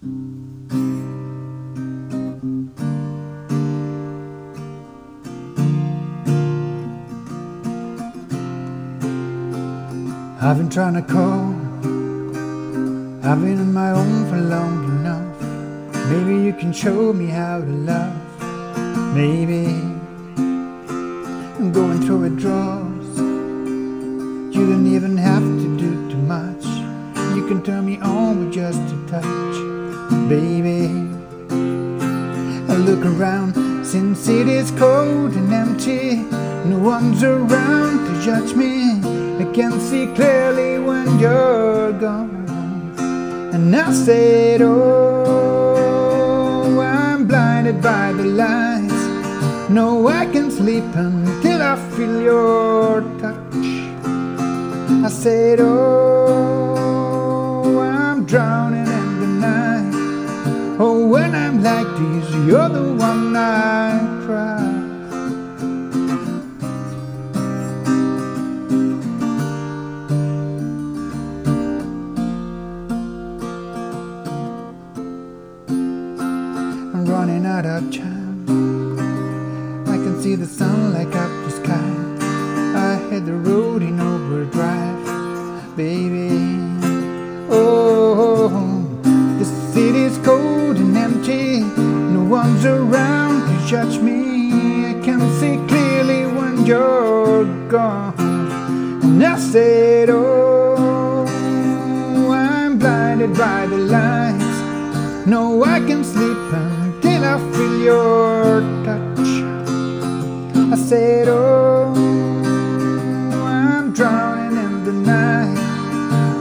I've been trying to call. I've been on my own for long enough. Maybe you can show me how to love. Maybe I'm going through withdrawals. You don't even have to do too much. You can turn me on with just a touch, baby. I look around Sin City's cold and empty. No one's around to judge me. I can see clearly when you're gone. And I said, Oh, I'm blinded by the lights. No, I can sleep until I feel your touch. I said, Oh, when I'm like this, you're the one I cry. I'm running out of time. I can see the sun light up the sky. I hit the road in overdrive, baby. Judge me. I can see clearly when you're gone. And I said, Oh, I'm blinded by the lights. No, I can sleep until I feel your touch. I said, Oh, I'm drowning in the night.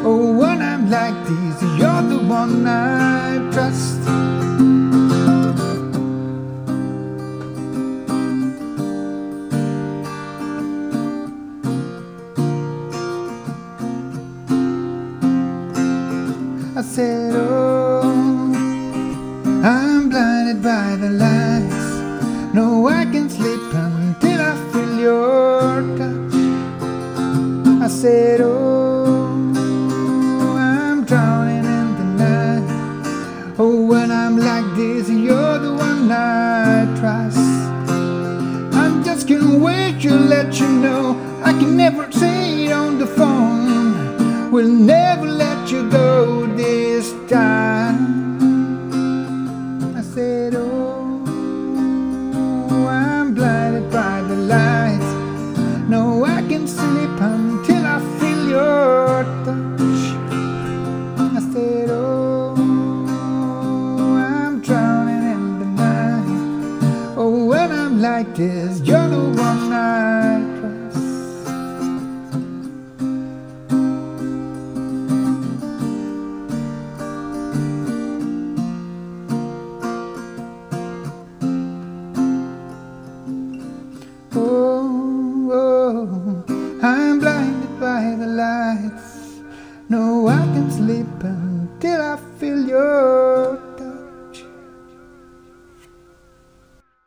Oh, when I'm like this, you're the one I trust. I said, Oh, I'm blinded by the lights. No, I can sleep until I feel your touch. I said, Oh, I'm drowning in the night. Oh, when I'm like this, you're the one I trust. I just can't wait to let you know. I can never say it on the phone. We'll never I said, Oh, I'm blinded by the lights. No, I can sleep until I feel your touch. I said, Oh, I'm drowning in the night. Oh, when I'm like this, you're the Sleeping, sleep until I feel your